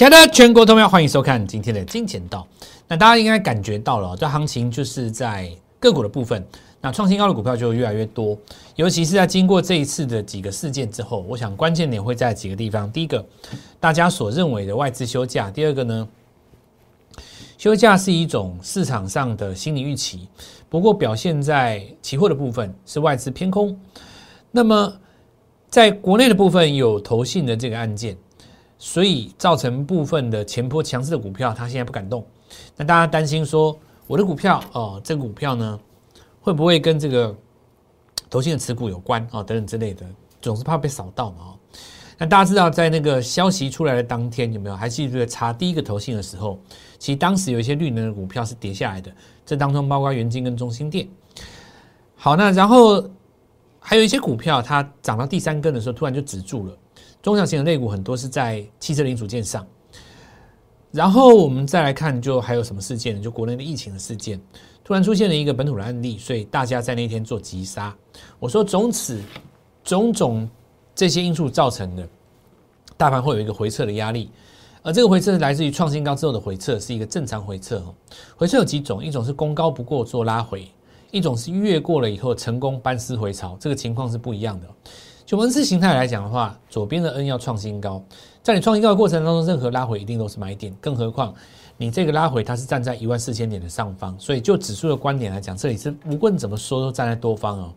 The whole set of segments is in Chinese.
亲爱的全国同胞，欢迎收看今天的金钱道。那大家应该感觉到了，这行情就是在个股的部分，那创新高的股票就越来越多。尤其是在经过这一次的几个事件之后，我想关键点会在几个地方。第一个，大家所认为的外资休假；第二个呢，休假是一种市场上的心理预期，不过表现在期货的部分是外资偏空。那么在国内的部分有投信的这个案件。所以造成部分的前波强势的股票，它现在不敢动。那大家担心说，我的股票哦，这个股票呢，会不会跟这个投信的持股有关啊？等等之类的，总是怕被扫到嘛。哦，那大家知道，在那个消息出来的当天，有没有还记得查第一个投信的时候，其实当时有一些绿能的股票是跌下来的，这当中包括元金跟中心电。好，那然后还有一些股票，它涨到第三根的时候，突然就止住了。中小型的类股很多是在汽车零组件上，然后我们再来看，就还有什么事件呢？就国内的疫情的事件，突然出现了一个本土的案例，所以大家在那天做急杀。我说，从此种种这些因素造成的，大盘会有一个回撤的压力，而这个回撤是来自于创新高之后的回撤，是一个正常回撤。回撤有几种，一种是攻高不过做拉回，一种是越过了以后成功班师回朝，这个情况是不一样的。就文字形态来讲的话，左边的 N 要创新高，在你创新高的过程当中，任何拉回一定都是买点，更何况你这个拉回它是站在一万四千点的上方，所以就指数的观点来讲，这里是无论怎么说都站在多方哦。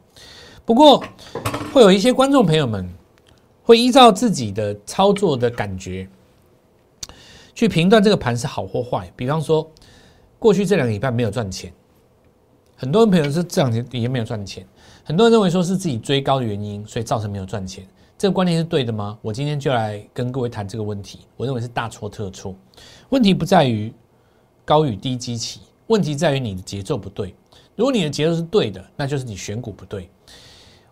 不过会有一些观众朋友们会依照自己的操作的感觉去评断这个盘是好或坏，比方说过去这两个礼拜没有赚钱，很多人朋友是这两天也没有赚钱。很多人认为说是自己追高的原因，所以造成没有赚钱，这个观念是对的吗？我今天就来跟各位谈这个问题。我认为是大错特错。问题不在于高与低基期，问题在于你的节奏不对。如果你的节奏是对的，那就是你选股不对。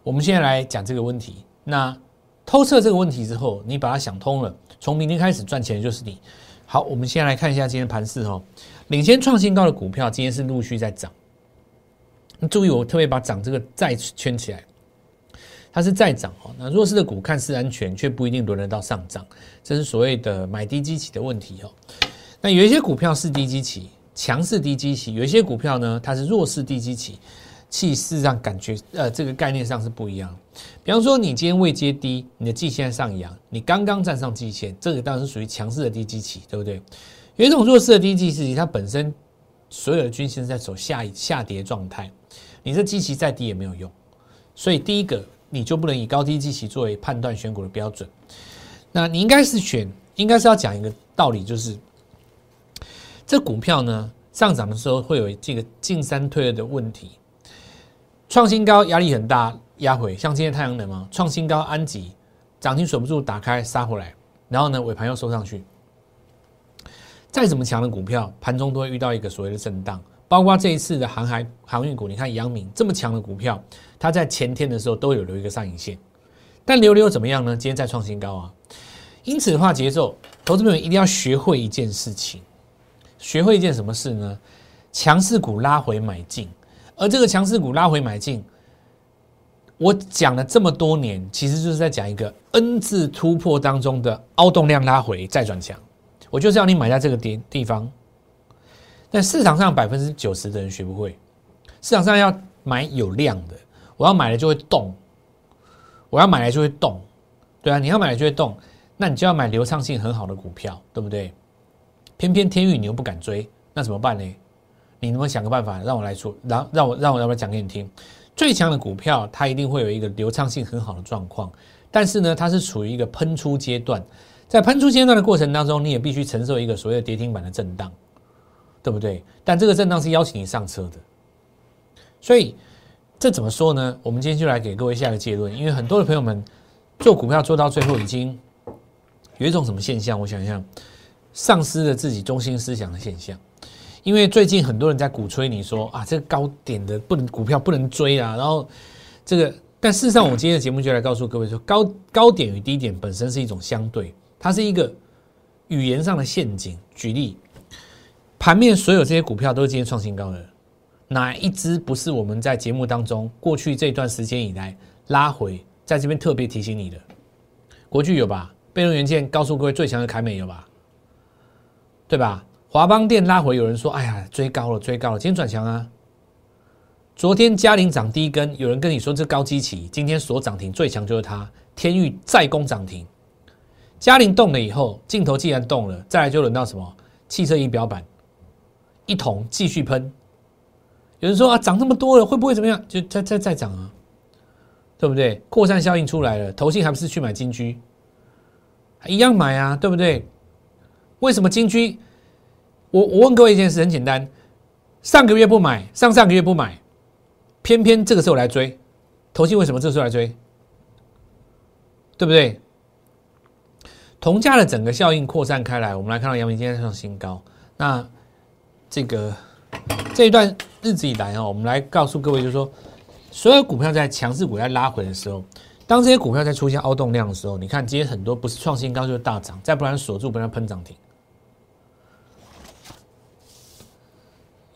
我们现在来讲这个问题。那偷测这个问题之后，你把它想通了，从明天开始赚钱的就是你。好，我们先来看一下今天盘势哦。领先创新高的股票今天是陆续在涨。注意，我特别把涨这个再圈起来，它是再涨哦。那弱势的股看似安全，却不一定轮得到上涨，这是所谓的买低基期的问题哦。那有一些股票是低基期，强势低基期；有一些股票呢，它是弱势低基期，气势上感觉呃这个概念上是不一样。比方说，你今天未接低，你的季线上扬，你刚刚站上季线，这个当然是属于强势的低基期，对不对？有一种弱势的低基期，它本身所有的均线在走下下跌状态。你这基期再低也没有用，所以第一个你就不能以高低基期作为判断选股的标准。那你应该是选，应该是要讲一个道理，就是这股票呢上涨的时候会有这个进三退二的问题，创新高压力很大，压回像今天太阳能嘛，创新高安吉涨停锁不住，打开杀回来，然后呢尾盘又收上去，再怎么强的股票，盘中都会遇到一个所谓的震荡。包括这一次的航海航运股，你看阳明这么强的股票，它在前天的时候都有留一个上影线，但留留怎么样呢？今天再创新高啊！因此的话，节奏，投资朋友一定要学会一件事情，学会一件什么事呢？强势股拉回买进，而这个强势股拉回买进，我讲了这么多年，其实就是在讲一个 N 字突破当中的凹动量拉回再转强，我就是要你买在这个点地方。但市场上百分之九十的人学不会，市场上要买有量的，我要买了就会动，我要买来就会动，对啊，你要买来就会动，那你就要买流畅性很好的股票，对不对？偏偏天宇你又不敢追，那怎么办呢？你能不能想个办法让我来说，让让我让我要不要讲给你听？最强的股票它一定会有一个流畅性很好的状况，但是呢，它是处于一个喷出阶段，在喷出阶段的过程当中，你也必须承受一个所谓的跌停板的震荡。对不对？但这个震荡是邀请你上车的，所以这怎么说呢？我们今天就来给各位下个结论。因为很多的朋友们做股票做到最后，已经有一种什么现象？我想想，丧失了自己中心思想的现象。因为最近很多人在鼓吹你说啊，这个高点的不能股票不能追啊，然后这个，但事实上，我今天的节目就来告诉各位说，高高点与低点本身是一种相对，它是一个语言上的陷阱。举例。盘面所有这些股票都是今天创新高的，哪一只不是我们在节目当中过去这段时间以来拉回，在这边特别提醒你的？国巨有吧？被动元件告诉各位最强的凯美有吧？对吧？华邦电拉回，有人说，哎呀，追高了，追高了，今天转强啊。昨天嘉陵涨第一根，有人跟你说这高基期，今天所涨停最强就是它，天域再攻涨停。嘉陵动了以后，镜头既然动了，再来就轮到什么？汽车仪表板，一桶继续喷。有人说啊，涨这么多了，会不会怎么样？就再再再涨啊，对不对？扩散效应出来了，投信还不是去买金居，一样买啊，对不对？为什么金居？我我问各位一件事，很简单，上个月不买，上上个月不买。偏偏这个时候来追，投信为什么这时候来追？对不对？同价的整个效应扩散开来，我们来看到阳明今天创新高。那这个这一段日子以来啊，我们来告诉各位，就是说，所有股票在强势股在拉回的时候，当这些股票在出现凹动量的时候，你看今天很多不是创新高就是大涨，再不然锁住，不然喷涨停。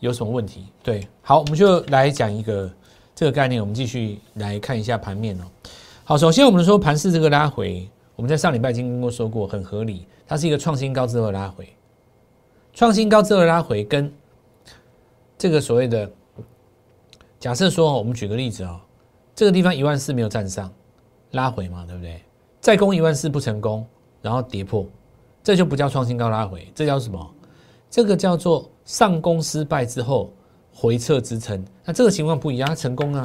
有什么问题？对，好，我们就来讲一个这个概念。我们继续来看一下盘面哦。好，首先我们说盘市这个拉回，我们在上礼拜已经跟过说过，很合理，它是一个创新高之后拉回，创新高之后拉回，跟这个所谓的假设说，我们举个例子哦，这个地方一万四没有站上，拉回嘛，对不对？再攻一万四不成功，然后跌破，这就不叫创新高拉回，这叫什么？这个叫做。上攻失败之后回撤支撑，那这个情况不一样，它成功啊，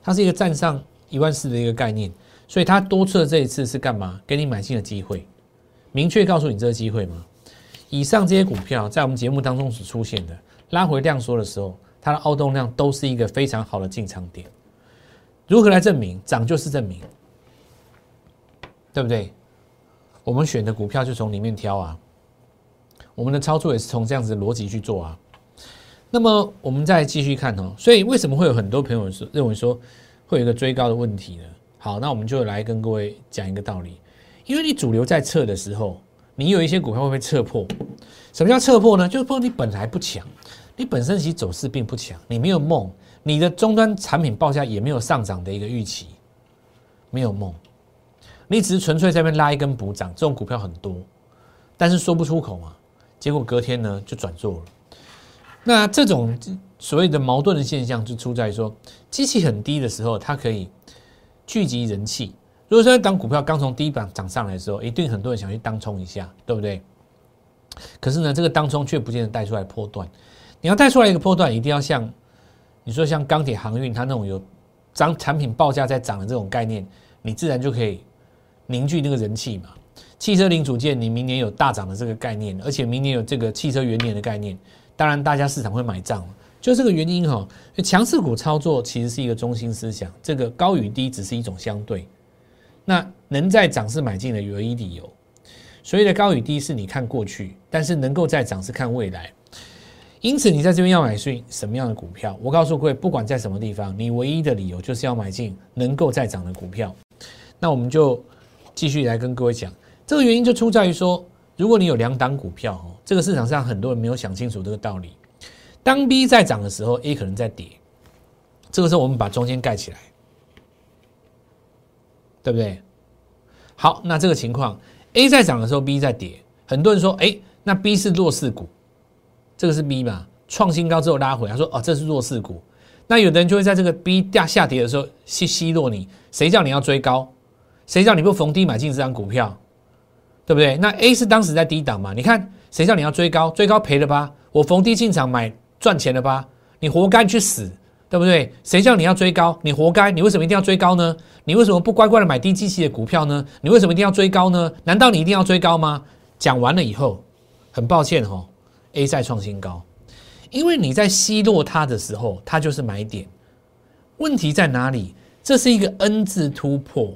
它是一个站上一万四的一个概念，所以它多次的这一次是干嘛？给你买进的机会，明确告诉你这个机会吗？以上这些股票在我们节目当中所出现的拉回量缩的时候，它的凹动量都是一个非常好的进场点。如何来证明？涨就是证明，对不对？我们选的股票就从里面挑啊。我们的操作也是从这样子的逻辑去做啊。那么我们再继续看哦，所以为什么会有很多朋友说认为说会有一个追高的问题呢？好，那我们就来跟各位讲一个道理，因为你主流在测的时候，你有一些股票会被测破。什么叫测破呢？就是说你本来不强，你本身其实走势并不强，你没有梦，你的终端产品报价也没有上涨的一个预期，没有梦，你只是纯粹在那边拉一根补涨，这种股票很多，但是说不出口嘛。结果隔天呢就转弱了。那这种所谓的矛盾的现象就出在说，机器很低的时候，它可以聚集人气。如果说当股票刚从低板涨上来的时候，一定很多人想去当冲一下，对不对？可是呢，这个当冲却不见得带出来波段。你要带出来一个波段，一定要像你说像钢铁航运，它那种有涨产品报价在涨的这种概念，你自然就可以凝聚那个人气嘛。汽车零组件，你明年有大涨的这个概念，而且明年有这个汽车元年的概念，当然大家市场会买账，就这个原因哈。强势股操作其实是一个中心思想，这个高与低只是一种相对。那能在涨势买进的唯一理由，所谓的高与低是你看过去，但是能够在涨是看未来。因此，你在这边要买进什么样的股票？我告诉各位，不管在什么地方，你唯一的理由就是要买进能够在涨的股票。那我们就继续来跟各位讲。这个原因就出在于说，如果你有两档股票哦，这个市场上很多人没有想清楚这个道理。当 B 在涨的时候，A 可能在跌，这个时候我们把中间盖起来，对不对？好，那这个情况，A 在涨的时候，B 在跌，很多人说，哎，那 B 是弱势股，这个是 B 嘛？创新高之后拉回，他说，哦，这是弱势股。那有的人就会在这个 B 掉下跌的时候吸吸落你，谁叫你要追高？谁叫你不逢低买进这张股票？对不对？那 A 是当时在低档嘛？你看谁叫你要追高？追高赔了吧？我逢低进场买赚钱了吧？你活该去死，对不对？谁叫你要追高？你活该！你为什么一定要追高呢？你为什么不乖乖的买低基期的股票呢？你为什么一定要追高呢？难道你一定要追高吗？讲完了以后，很抱歉哈，A 再创新高，因为你在奚落它的时候，它就是买点。问题在哪里？这是一个 N 字突破，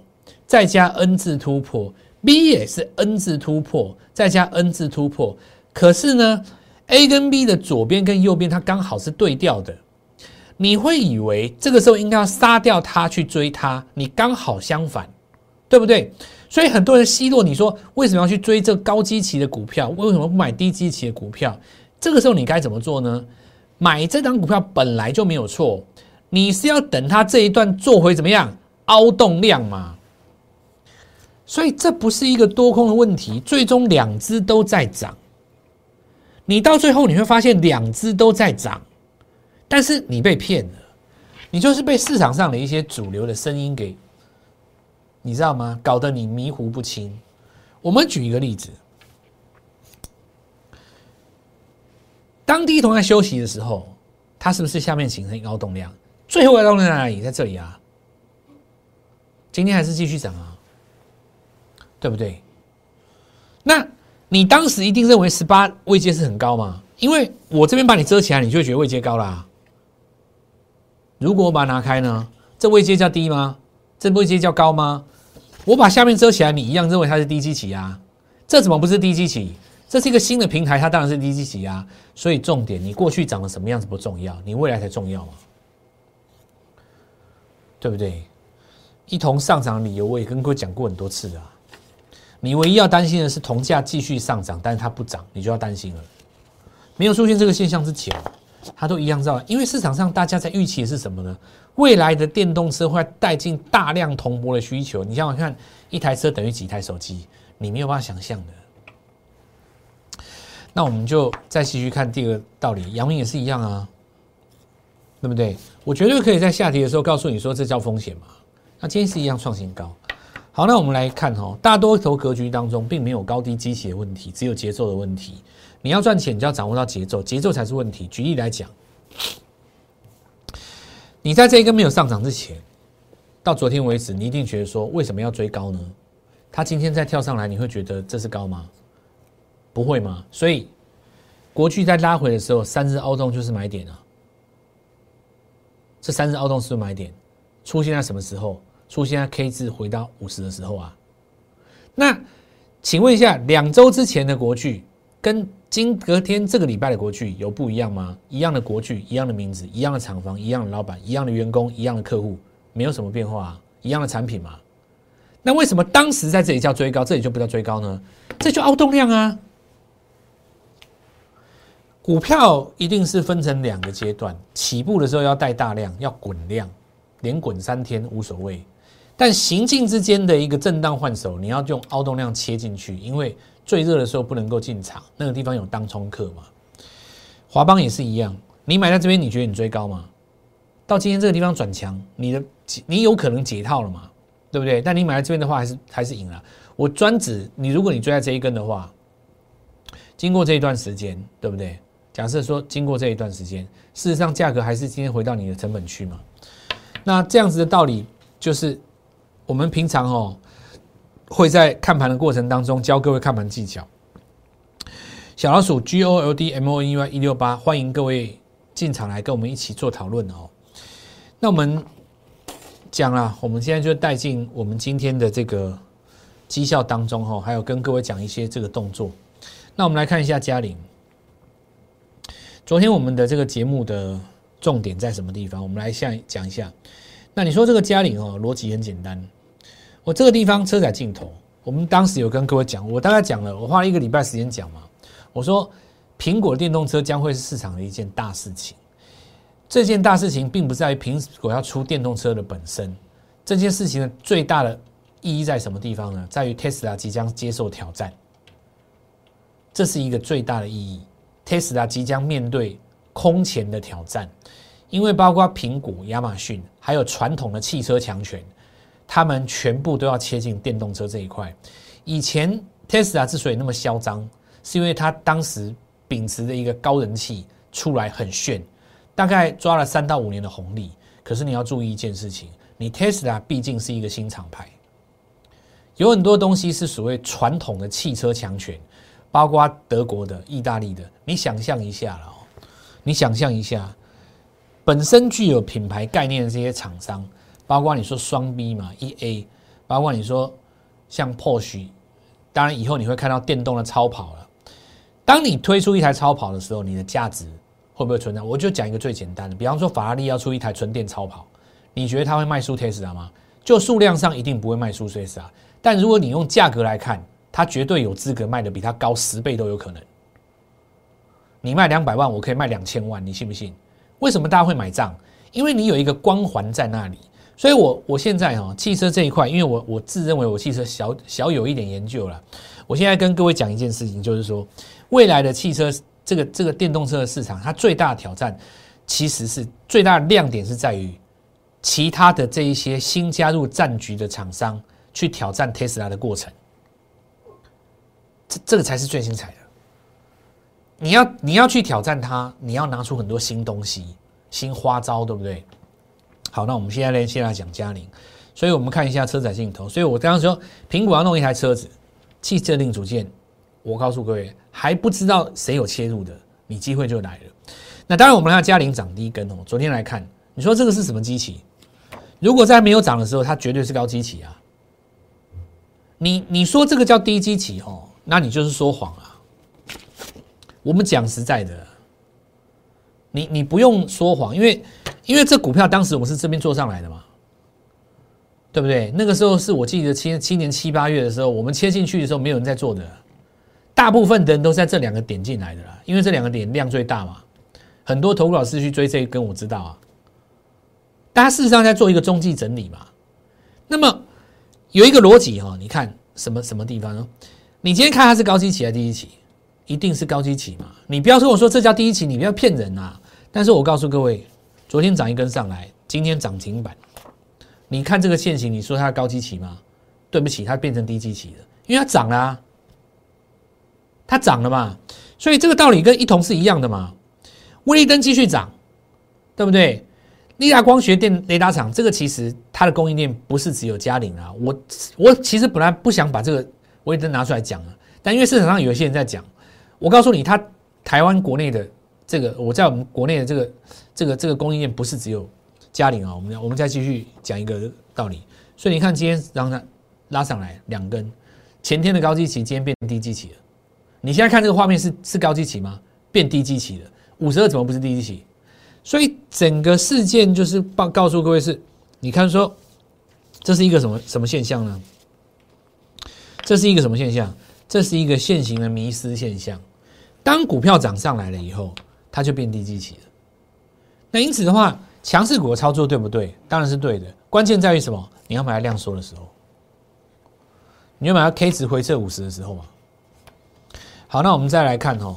再加 N 字突破。B 也是 N 字突破，再加 N 字突破，可是呢，A 跟 B 的左边跟右边它刚好是对调的，你会以为这个时候应该要杀掉它去追它，你刚好相反，对不对？所以很多人奚落你说为什么要去追这高基期的股票，为什么不买低基期的股票？这个时候你该怎么做呢？买这张股票本来就没有错，你是要等它这一段做回怎么样凹动量嘛？所以这不是一个多空的问题，最终两只都在涨。你到最后你会发现两只都在涨，但是你被骗了，你就是被市场上的一些主流的声音给，你知道吗？搞得你迷糊不清。我们举一个例子，当第一桶在休息的时候，它是不是下面形成一个凹动量？最后凹动量在哪里？在这里啊。今天还是继续涨啊，对不对？那你当时一定认为十八位阶是很高嘛？因为我这边把你遮起来，你就会觉得位阶高啦。如果我把它拿开呢？这位阶叫低吗？这位阶叫高吗？我把下面遮起来，你一样认为它是低基期啊？这怎么不是低基期？这是一个新的平台，它当然是低基期啊。所以重点，你过去长得什么样子不重要，你未来才重要嘛，对不对？一同上涨的理由，我也跟各位讲过很多次啊。你唯一要担心的是铜价继续上涨，但是它不涨，你就要担心了。没有出现这个现象之前，它都一样造。因为市场上大家在预期的是什么呢？未来的电动车会带进大量铜箔的需求。你想想看，一台车等于几台手机？你没有办法想象的。那我们就再继续看第二个道理，阳明也是一样啊，对不对？我绝对可以在下跌的时候告诉你说，这叫风险嘛。那今天是一样创新高，好，那我们来看哦，大多头格局当中并没有高低基期的问题，只有节奏的问题。你要赚钱，你就要掌握到节奏，节奏才是问题。举例来讲，你在这一根没有上涨之前，到昨天为止，你一定觉得说，为什么要追高呢？它今天再跳上来，你会觉得这是高吗？不会吗？所以，国巨在拉回的时候，三日凹洞就是买点啊。这三日凹洞是不是买点？出现在什么时候？出现在 K 字回到五十的时候啊，那请问一下，两周之前的国剧跟今隔天这个礼拜的国剧有不一样吗？一样的国剧，一样的名字，一样的厂房，一样的老板，一样的员工，一样的客户，没有什么变化，一样的产品嘛？那为什么当时在这里叫追高，这里就不叫追高呢？这就凹动量啊！股票一定是分成两个阶段，起步的时候要带大量，要滚量，连滚三天无所谓。但行进之间的一个震荡换手，你要用凹动量切进去，因为最热的时候不能够进场，那个地方有当冲客嘛。华邦也是一样，你买在这边，你觉得你追高吗？到今天这个地方转强，你的你有可能解套了嘛？对不对？但你买在这边的话，还是还是赢了。我专指你，如果你追在这一根的话，经过这一段时间，对不对？假设说经过这一段时间，事实上价格还是今天回到你的成本区嘛？那这样子的道理就是。我们平常哦会在看盘的过程当中教各位看盘技巧。小老鼠 G O L D M O N Y 一六八，欢迎各位进场来跟我们一起做讨论哦。那我们讲了，我们现在就带进我们今天的这个绩效当中哈，还有跟各位讲一些这个动作。那我们来看一下嘉玲，昨天我们的这个节目的重点在什么地方？我们来先讲一下。那你说这个嘉玲哦，逻辑很简单。我这个地方车载镜头，我们当时有跟各位讲，我大概讲了，我花了一个礼拜时间讲嘛。我说，苹果电动车将会是市场的一件大事情。这件大事情并不在于苹果要出电动车的本身，这件事情的最大的意义在什么地方呢？在于 Tesla 即将接受挑战，这是一个最大的意义。Tesla 即将面对空前的挑战，因为包括苹果、亚马逊，还有传统的汽车强权。他们全部都要切进电动车这一块。以前 Tesla 之所以那么嚣张，是因为他当时秉持的一个高人气出来很炫，大概抓了三到五年的红利。可是你要注意一件事情，你 Tesla 毕竟是一个新厂牌，有很多东西是所谓传统的汽车强权，包括德国的、意大利的。你想象一下了，你想象一下，本身具有品牌概念的这些厂商。包括你说双 B 嘛，E A，包括你说像 Porsche，当然以后你会看到电动的超跑了。当你推出一台超跑的时候，你的价值会不会存在？我就讲一个最简单的，比方说法拉利要出一台纯电超跑，你觉得它会卖输 Tesla 吗？就数量上一定不会卖输 Tesla，但如果你用价格来看，它绝对有资格卖的比它高十倍都有可能。你卖两百万，我可以卖两千万，你信不信？为什么大家会买账？因为你有一个光环在那里。所以，我我现在哈汽车这一块，因为我我自认为我汽车小小有一点研究了。我现在跟各位讲一件事情，就是说，未来的汽车这个这个电动车的市场，它最大的挑战其实是最大的亮点是在于其他的这一些新加入战局的厂商去挑战特斯拉的过程，这这个才是最精彩的。你要你要去挑战它，你要拿出很多新东西、新花招，对不对？好，那我们现在呢，先来讲嘉陵。所以我们看一下车载镜头。所以我刚刚说，苹果要弄一台车子，汽车零组件，我告诉各位，还不知道谁有切入的，你机会就来了。那当然，我们看嘉陵涨第一根哦。昨天来看，你说这个是什么机器？如果在没有涨的时候，它绝对是高机器啊。你你说这个叫低基期哦，那你就是说谎啊。我们讲实在的，你你不用说谎，因为因为这股票当时我们是这边做上来的嘛。对不对？那个时候是我记得七七年七八月的时候，我们切进去的时候，没有人在做的，大部分的人都在这两个点进来的啦，因为这两个点量最大嘛。很多投顾老师去追这一根，我知道啊。大家事实上在做一个中继整理嘛。那么有一个逻辑哈，你看什么什么地方呢？你今天看它是高基期还是低基期？一定是高基期嘛。你不要说我说这叫低基期，你不要骗人啊。但是我告诉各位，昨天涨一根上来，今天涨停板。你看这个线型，你说它高基期吗？对不起，它变成低基期了，因为它涨了，它涨了嘛，所以这个道理跟一同是一样的嘛。威力灯继续涨，对不对？利达光学电雷达厂，这个其实它的供应链不是只有嘉陵啊。我我其实本来不想把这个威力灯拿出来讲啊，但因为市场上有一些人在讲，我告诉你，它台湾国内的这个，我在我们国内的这个这个这个供应链不是只有。嘉陵啊，我们我们再继续讲一个道理。所以你看，今天让它拉上来两根，前天的高基期，今天变低基期了。你现在看这个画面是是高基期吗？变低基期了。五十二怎么不是低基期？所以整个事件就是报告诉各位是，你看说这是一个什么什么现象呢？这是一个什么现象？这是一个现行的迷失现象。当股票涨上来了以后，它就变低基期了。那因此的话。强势股的操作对不对？当然是对的。关键在于什么？你要买它量缩的时候，你要买它 K 值回撤五十的时候嘛。好，那我们再来看哦。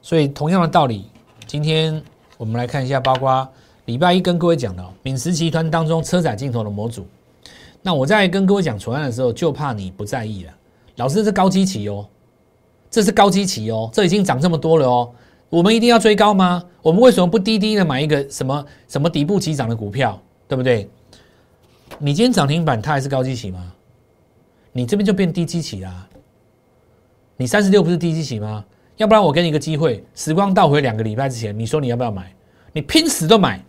所以同样的道理，今天我们来看一下，包括礼拜一跟各位讲的敏实集团当中车载镜头的模组。那我在跟各位讲传案的时候，就怕你不在意了。老师，这是高基期哦，这是高基期哦，这已经涨这么多了哦。我们一定要追高吗？我们为什么不低低的买一个什么什么底部起涨的股票，对不对？你今天涨停板，它还是高基期吗？你这边就变低基期啦。你三十六不是低基期吗？要不然我给你一个机会，时光倒回两个礼拜之前，你说你要不要买？你拼死都买。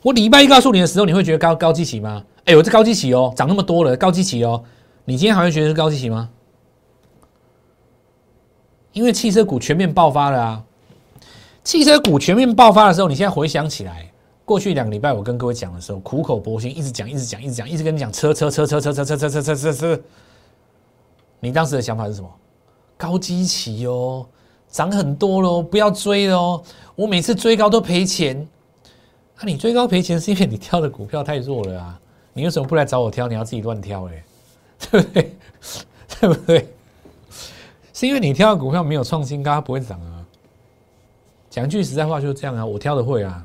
我礼拜一告诉你的时候，你会觉得高高基期吗？哎呦，这高基期哦，涨那么多了，高基期哦，你今天还会觉得是高基期吗？因为汽车股全面爆发了啊！汽车股全面爆发的时候，你现在回想起来，过去两个礼拜我跟各位讲的时候，苦口婆心，一直讲，一直讲，一直讲，一直跟你讲车车车车车车车车车车车车。你当时的想法是什么？高基期哦，涨很多喽，不要追喽！我每次追高都赔钱。那你追高赔钱是因为你挑的股票太弱了啊！你为什么不来找我挑？你要自己乱挑哎，对不对？对不对？因为你挑的股票没有创新高，它不会涨啊。讲句实在话就是这样啊，我挑的会啊。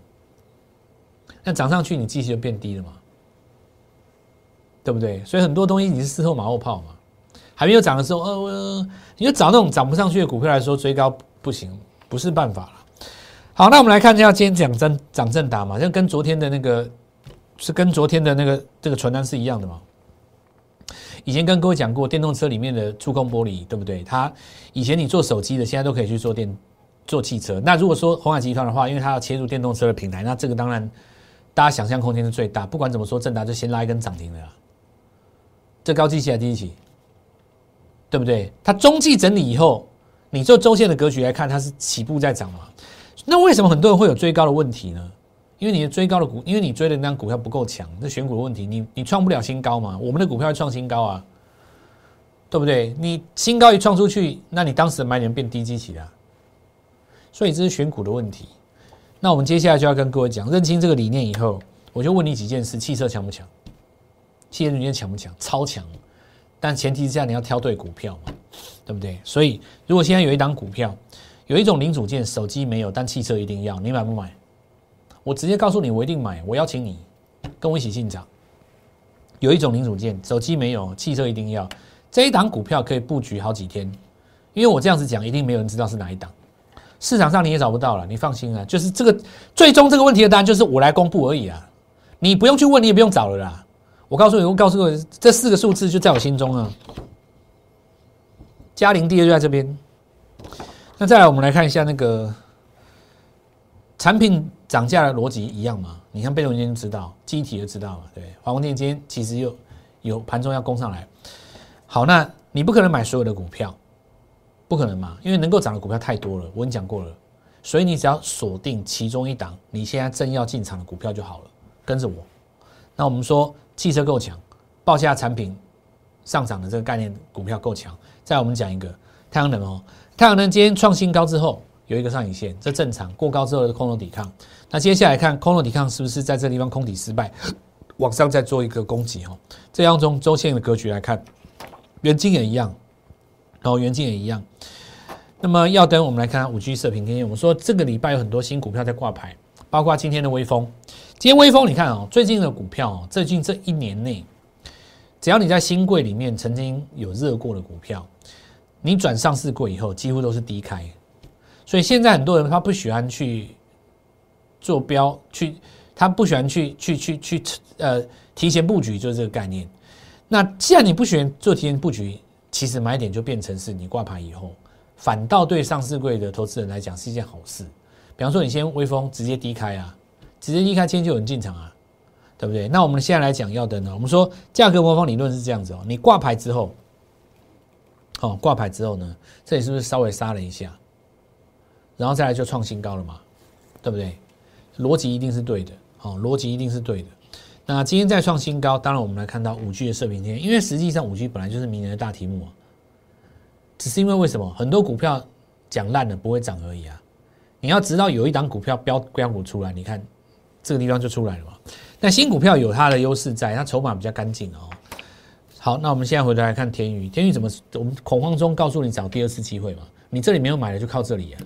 那涨上去，你继续就变低了嘛，对不对？所以很多东西你是事后马后炮嘛。还没有涨的时候，呃，你就找那种涨不上去的股票来说追高不行，不是办法了。好，那我们来看一下今天讲真涨正达嘛，像跟昨天的那个是跟昨天的那个这个传单是一样的嘛。以前跟各位讲过，电动车里面的触控玻璃，对不对？它以前你做手机的，现在都可以去做电做汽车。那如果说红海集团的话，因为它要切入电动车的平台，那这个当然大家想象空间是最大。不管怎么说，正达就先拉一根涨停的。这高基期还低基，对不对？它中继整理以后，你做周线的格局来看，它是起步在涨嘛？那为什么很多人会有追高的问题呢？因为你的追高的股，因为你追的那张股票不够强，这选股的问题，你你创不了新高嘛？我们的股票要创新高啊，对不对？你新高一创出去，那你当时的买点变低基期了，所以这是选股的问题。那我们接下来就要跟各位讲，认清这个理念以后，我就问你几件事：汽车强不强？汽车零件强不强？超强，但前提之下你要挑对股票嘛，对不对？所以如果现在有一档股票，有一种零组件，手机没有，但汽车一定要，你买不买？我直接告诉你，我一定买，我邀请你跟我一起进场。有一种零组件，手机没有，汽车一定要，这一档股票可以布局好几天，因为我这样子讲，一定没有人知道是哪一档，市场上你也找不到了，你放心啊，就是这个最终这个问题的答案就是我来公布而已啊，你不用去问，你也不用找了啦。我告诉你，我告诉你，这四个数字就在我心中啊。嘉陵第二就在这边。那再来，我们来看一下那个产品涨价的逻辑一样吗？你看被动元件知道，机体就知道嘛，对。华光电今天其实又有盘中要攻上来。好，那你不可能买所有的股票，不可能嘛？因为能够涨的股票太多了，我跟你讲过了。所以你只要锁定其中一档，你现在正要进场的股票就好了，跟着我。那我们说汽车够强，报价产品上涨的这个概念股票够强。再我们讲一个太阳能哦。太阳能今天创新高之后有一个上影线，这正常。过高之后的空头抵抗，那接下来看空头抵抗是不是在这地方空底失败，往上再做一个攻击哈。这样从周线的格局来看，元晶也一样，然后元晶也一样。那么要等，我们来看五 G 射频天线。我们说这个礼拜有很多新股票在挂牌，包括今天的微风。今天微风，你看哦，最近的股票哦，最近这一年内，只要你在新贵里面曾经有热过的股票。你转上市过以后，几乎都是低开，所以现在很多人他不喜欢去做标，去他不喜欢去去去去呃提前布局，就是这个概念。那既然你不喜欢做提前布局，其实买点就变成是你挂牌以后，反倒对上市柜的投资人来讲是一件好事。比方说，你先微风直接低开啊，直接低开，今天就有人进场啊，对不对？那我们现在来讲要的呢，我们说价格魔方理论是这样子哦，你挂牌之后。哦，挂牌之后呢，这里是不是稍微杀了一下，然后再来就创新高了嘛，对不对？逻辑一定是对的，好，逻辑一定是对的。那今天再创新高，当然我们来看到五 G 的射频天，因为实际上五 G 本来就是明年的大题目啊，只是因为为什么很多股票讲烂了不会涨而已啊？你要知道有一档股票标标股出来，你看这个地方就出来了嘛。那新股票有它的优势在，它筹码比较干净哦。好，那我们现在回头来看天宇，天宇怎么？我们恐慌中告诉你找第二次机会嘛？你这里没有买的就靠这里啊，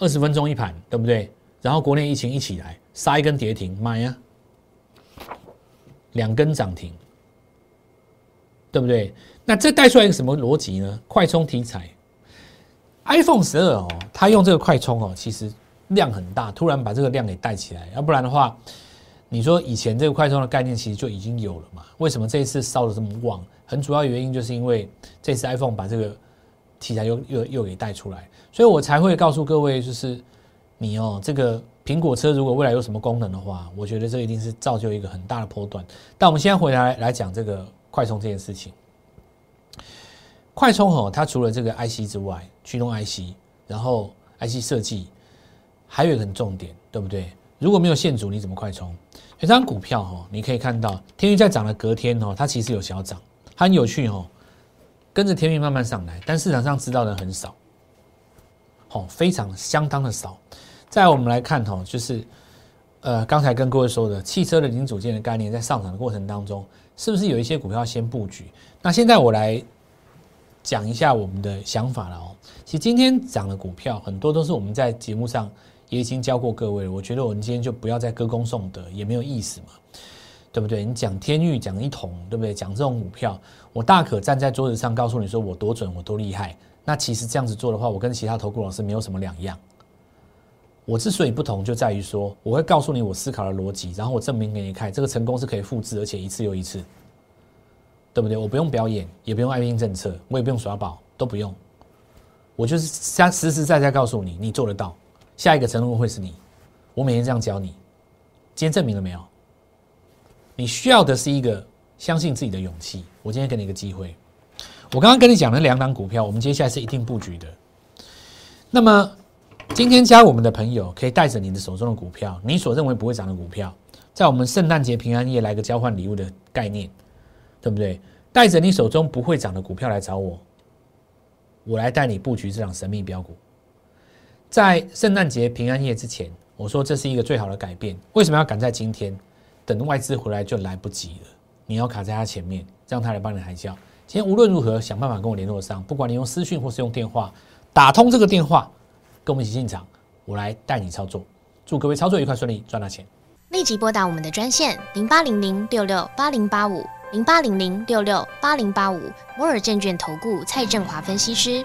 二十分钟一盘，对不对？然后国内疫情一起来，杀一根跌停，买呀，两根涨停，对不对？那这带出来一个什么逻辑呢？快充题材，iPhone 十二哦，它用这个快充哦，其实量很大，突然把这个量给带起来，要不然的话。你说以前这个快充的概念其实就已经有了嘛？为什么这一次烧的这么旺？很主要原因就是因为这次 iPhone 把这个题材又又又给带出来，所以我才会告诉各位，就是你哦，这个苹果车如果未来有什么功能的话，我觉得这一定是造就一个很大的波段。但我们现在回来来讲这个快充这件事情，快充哦，它除了这个 IC 之外，驱动 IC，然后 IC 设计，还有一个很重点，对不对？如果没有线组，你怎么快充？这张股票哈，你可以看到天域在涨的隔天哦，它其实有小涨，很有趣哦，跟着天域慢慢上来，但市场上知道的很少，哦，非常相当的少。再我们来看哈，就是呃，刚才跟各位说的汽车的零组件的概念，在上涨的过程当中，是不是有一些股票先布局？那现在我来讲一下我们的想法了哦。其实今天涨的股票很多都是我们在节目上。也已经教过各位了，我觉得我们今天就不要再歌功颂德，也没有意思嘛，对不对？你讲天域，讲一统，对不对？讲这种股票，我大可站在桌子上告诉你说我多准，我多厉害。那其实这样子做的话，我跟其他投顾老师没有什么两样。我之所以不同，就在于说我会告诉你我思考的逻辑，然后我证明给你看，这个成功是可以复制，而且一次又一次，对不对？我不用表演，也不用爱拼政策，我也不用耍宝，都不用，我就是实实实在在告诉你，你做得到。下一个成功会是你，我每天这样教你，今天证明了没有？你需要的是一个相信自己的勇气。我今天给你一个机会，我刚刚跟你讲的两档股票，我们接下来是一定布局的。那么今天加我们的朋友可以带着你的手中的股票，你所认为不会涨的股票，在我们圣诞节平安夜来个交换礼物的概念，对不对？带着你手中不会涨的股票来找我，我来带你布局这档神秘标股。在圣诞节平安夜之前，我说这是一个最好的改变。为什么要赶在今天？等外资回来就来不及了。你要卡在他前面，让他来帮你抬轿。今天无论如何想办法跟我联络上，不管你用私讯或是用电话打通这个电话，跟我们一起进场，我来带你操作。祝各位操作愉快顺利，赚到钱！立即拨打我们的专线零八零零六六八零八五零八零零六六八零八五摩尔证券投顾蔡振华分析师。